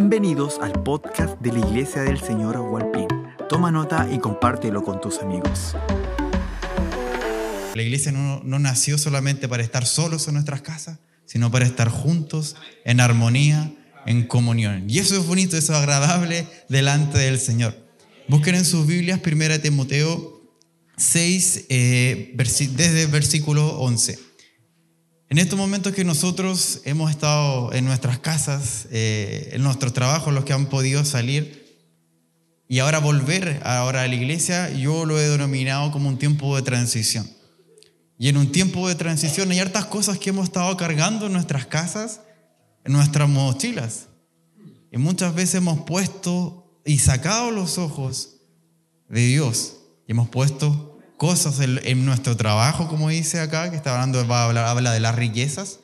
Bienvenidos al podcast de la Iglesia del Señor Hualpín. Toma nota y compártelo con tus amigos. La iglesia no, no nació solamente para estar solos en nuestras casas, sino para estar juntos, en armonía, en comunión. Y eso es bonito, eso es agradable delante del Señor. Busquen en sus Biblias 1 Timoteo 6, eh, desde el versículo 11. En estos momentos que nosotros hemos estado en nuestras casas, eh, en nuestros trabajos, los que han podido salir, y ahora volver ahora a la iglesia, yo lo he denominado como un tiempo de transición. Y en un tiempo de transición hay hartas cosas que hemos estado cargando en nuestras casas, en nuestras mochilas. Y muchas veces hemos puesto y sacado los ojos de Dios. Y hemos puesto cosas en, nuestro trabajo, como dice acá, que está hablando, va a hablar, habla de las riquezas.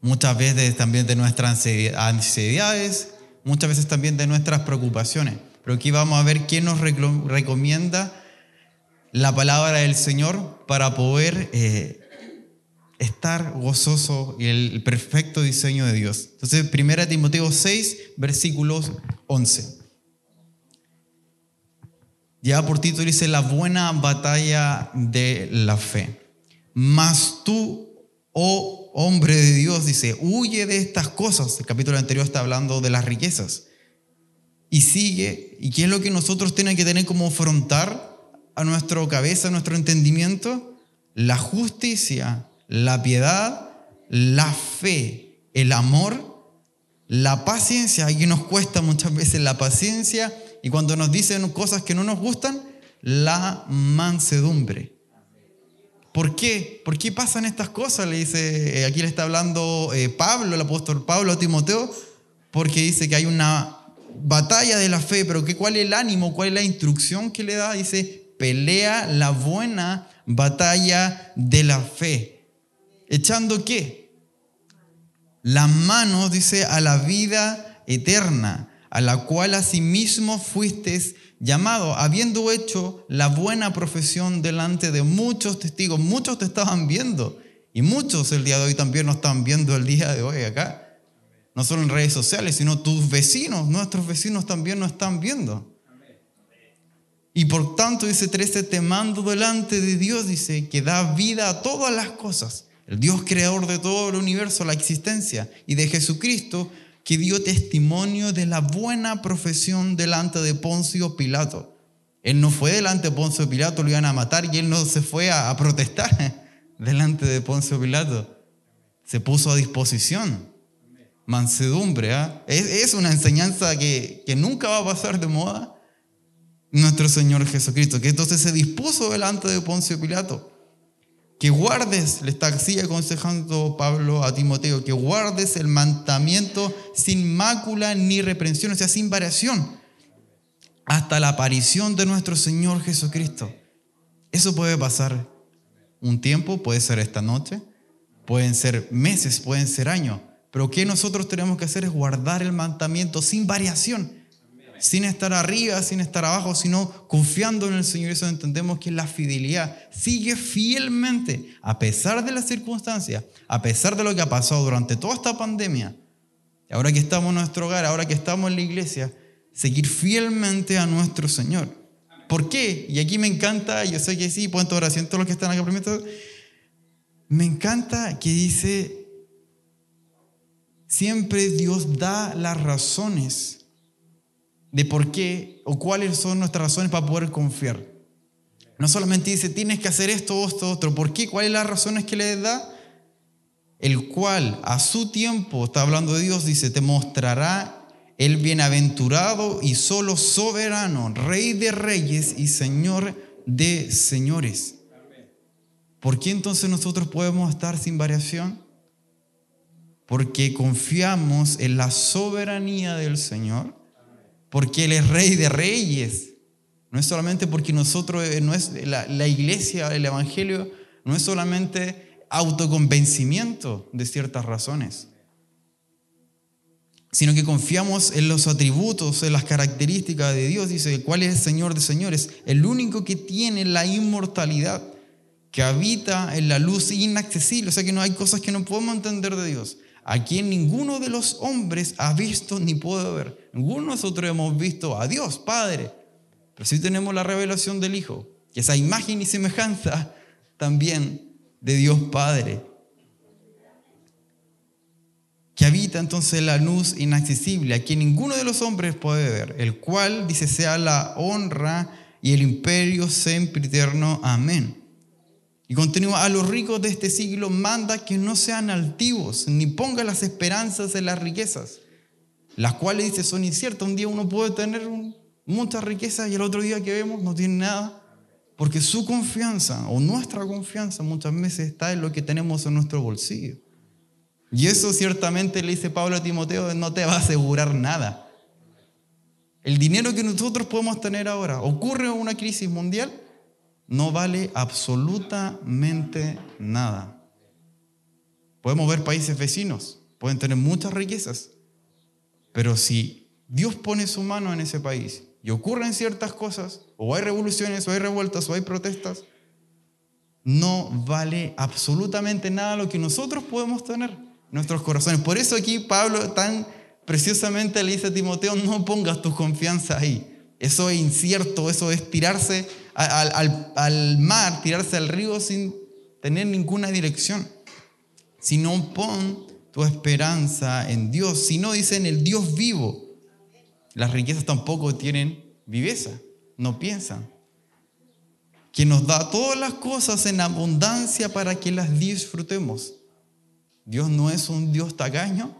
Muchas veces también de nuestras ansiedades, muchas veces también de nuestras preocupaciones. Pero aquí vamos a ver qué nos recomienda la palabra del Señor para poder eh, estar gozoso y el perfecto diseño de Dios. Entonces, 1 Timoteo 6, versículos 11. Ya por título dice la buena batalla de la fe. Mas tú, oh hombre de Dios, dice, huye de estas cosas. El capítulo anterior está hablando de las riquezas. Y sigue, ¿y qué es lo que nosotros tenemos que tener como afrontar a nuestra cabeza, a nuestro entendimiento? La justicia, la piedad, la fe, el amor, la paciencia. Aquí nos cuesta muchas veces la paciencia y cuando nos dicen cosas que no nos gustan, la mansedumbre. ¿Por qué? ¿Por qué pasan estas cosas? Le dice, eh, aquí le está hablando eh, Pablo, el apóstol Pablo a Timoteo, porque dice que hay una batalla de la fe, pero ¿qué, ¿cuál es el ánimo? ¿Cuál es la instrucción que le da? Dice, pelea la buena batalla de la fe. ¿Echando qué? Las manos, dice, a la vida eterna a la cual asimismo fuisteis llamado, habiendo hecho la buena profesión delante de muchos testigos. Muchos te estaban viendo y muchos el día de hoy también nos están viendo el día de hoy acá. No solo en redes sociales, sino tus vecinos, nuestros vecinos también nos están viendo. Y por tanto, dice 13, te mando delante de Dios, dice, que da vida a todas las cosas. El Dios creador de todo el universo, la existencia, y de Jesucristo, que dio testimonio de la buena profesión delante de Poncio Pilato. Él no fue delante de Poncio Pilato, lo iban a matar y él no se fue a, protestar delante de Poncio Pilato. Se puso a disposición. Mansedumbre. ¿ah? Es, una enseñanza que, que nunca va a pasar de moda. Nuestro Señor Jesucristo, que entonces se dispuso delante de Poncio Pilato que guardes, le está así aconsejando Pablo a Timoteo, que guardes el mandamiento sin mácula ni reprensión, o sea, sin variación, hasta la aparición de nuestro Señor Jesucristo. Eso puede pasar un tiempo, puede ser esta noche, pueden ser meses, pueden ser años, pero que nosotros tenemos que hacer es guardar el mandamiento sin variación sin estar arriba, sin estar abajo, sino confiando en el Señor. Eso entendemos que la fidelidad sigue fielmente, a pesar de las circunstancias, a pesar de lo que ha pasado durante toda esta pandemia. Ahora que estamos en nuestro hogar, ahora que estamos en la iglesia, seguir fielmente a nuestro Señor. ¿Por qué? Y aquí me encanta, yo sé que sí, pueden tomar asiento todos los que están acá primero. Me encanta que dice, siempre Dios da las razones de por qué o cuáles son nuestras razones para poder confiar. No solamente dice, tienes que hacer esto, esto, otro. ¿Por qué? ¿Cuáles son las razones que le da? El cual a su tiempo, está hablando de Dios, dice, te mostrará el bienaventurado y solo soberano, rey de reyes y señor de señores. ¿Por qué entonces nosotros podemos estar sin variación? Porque confiamos en la soberanía del Señor porque Él es rey de reyes. No es solamente porque nosotros, eh, no es la, la iglesia, el evangelio, no es solamente autoconvencimiento de ciertas razones, sino que confiamos en los atributos, en las características de Dios. Dice, ¿cuál es el Señor de señores? El único que tiene la inmortalidad, que habita en la luz inaccesible. O sea que no hay cosas que no podemos entender de Dios. A quien ninguno de los hombres ha visto ni puede ver. Ninguno de nosotros hemos visto a Dios, Padre, pero sí tenemos la revelación del Hijo, que esa imagen y semejanza también de Dios Padre, que habita entonces la luz inaccesible, a quien ninguno de los hombres puede ver, el cual, dice, sea la honra y el imperio siempre eterno. Amén. Y continúa, a los ricos de este siglo manda que no sean altivos, ni pongan las esperanzas en las riquezas, las cuales dice son inciertas. Un día uno puede tener muchas riquezas y el otro día que vemos no tiene nada, porque su confianza o nuestra confianza muchas veces está en lo que tenemos en nuestro bolsillo. Y eso ciertamente le dice Pablo a Timoteo, no te va a asegurar nada. El dinero que nosotros podemos tener ahora, ocurre una crisis mundial, no vale absolutamente nada. Podemos ver países vecinos, pueden tener muchas riquezas, pero si Dios pone su mano en ese país y ocurren ciertas cosas, o hay revoluciones, o hay revueltas, o hay protestas, no vale absolutamente nada lo que nosotros podemos tener en nuestros corazones. Por eso aquí Pablo tan preciosamente le dice a Timoteo, no pongas tu confianza ahí. Eso es incierto, eso es tirarse al, mar, tirarse al río sin tener ninguna dirección. Si no pon tu esperanza en Dios, si no dice en el Dios vivo, las riquezas tampoco tienen viveza, no piensan. Que nos da todas las cosas en abundancia para que las disfrutemos. Dios no es un Dios tacaño,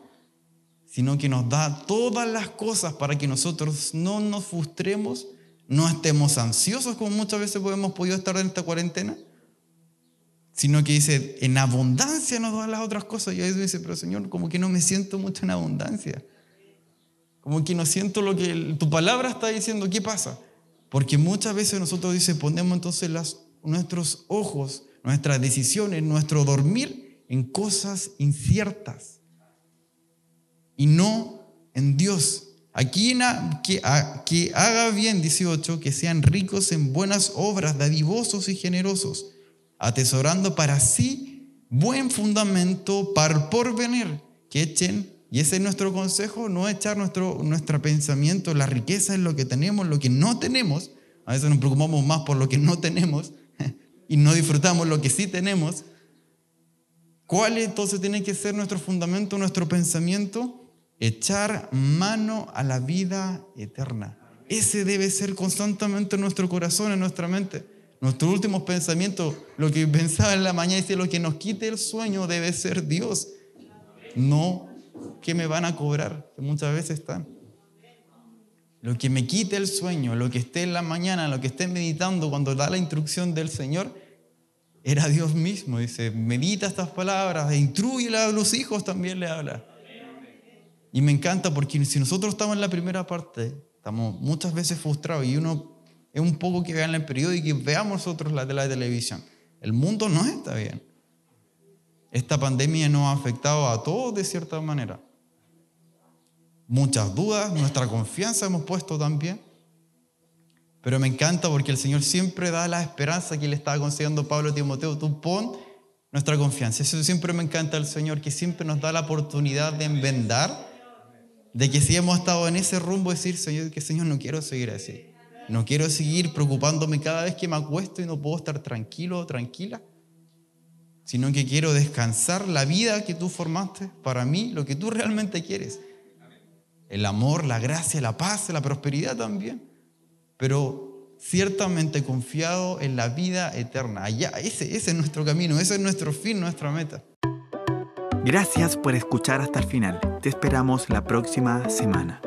sino que nos da todas las cosas para que nosotros no nos frustremos, no estemos ansiosos como muchas veces hemos podido estar en esta cuarentena, sino que dice, en abundancia nos da las otras cosas. Y ahí dice, pero Señor, como que no me siento mucho en abundancia. Como que no siento lo que tu palabra está diciendo. ¿Qué pasa? Porque muchas veces nosotros dice, ponemos entonces las, nuestros ojos, nuestras decisiones, nuestro dormir en cosas inciertas y no en Dios. Aquí que, que haga bien, 18, que sean ricos en buenas obras, dadivosos y generosos, atesorando para sí buen fundamento para el porvenir, que echen, y ese es nuestro consejo, no echar nuestro, nuestro pensamiento, la riqueza en lo que tenemos, lo que no tenemos, a veces nos preocupamos más por lo que no tenemos y no disfrutamos lo que sí tenemos. ¿Cuál entonces tiene que ser nuestro fundamento, nuestro pensamiento? Echar mano a la vida eterna. Ese debe ser constantemente en nuestro corazón, en nuestra mente. Nuestro último pensamiento, lo que pensaba en la mañana, dice, lo que nos quite el sueño debe ser Dios. No que me van a cobrar, que muchas veces están. Lo que me quite el sueño, lo que esté en la mañana, lo que esté meditando cuando da la instrucción del Señor, era Dios mismo. Dice, medita estas palabras, instruye a los hijos también le habla. Y me encanta porque si nosotros estamos en la primera parte, estamos muchas veces frustrados y uno es un poco que vean el periódico y veamos nosotros la de la televisión. El mundo no está bien. Esta pandemia nos ha afectado a todos de cierta manera. Muchas dudas, nuestra confianza hemos puesto también. Pero me encanta porque el Señor siempre da la esperanza que le estaba concediendo Pablo a Timoteo. Tú pon nuestra confianza. Eso siempre me encanta el Señor, que siempre nos da la oportunidad de enmendar de que si hemos estado en ese rumbo, decir, Señor, que Señor, no quiero seguir así. No quiero seguir preocupándome cada vez que me acuesto y no puedo estar tranquilo o tranquila, sino que quiero descansar la vida que tú formaste para mí, lo que tú realmente quieres. El amor, la gracia, la paz, la prosperidad también. Pero ciertamente confiado en la vida eterna. Allá, ese, ese es nuestro camino, ese es nuestro fin, nuestra meta. Gracias por escuchar hasta el final. Te esperamos la próxima semana.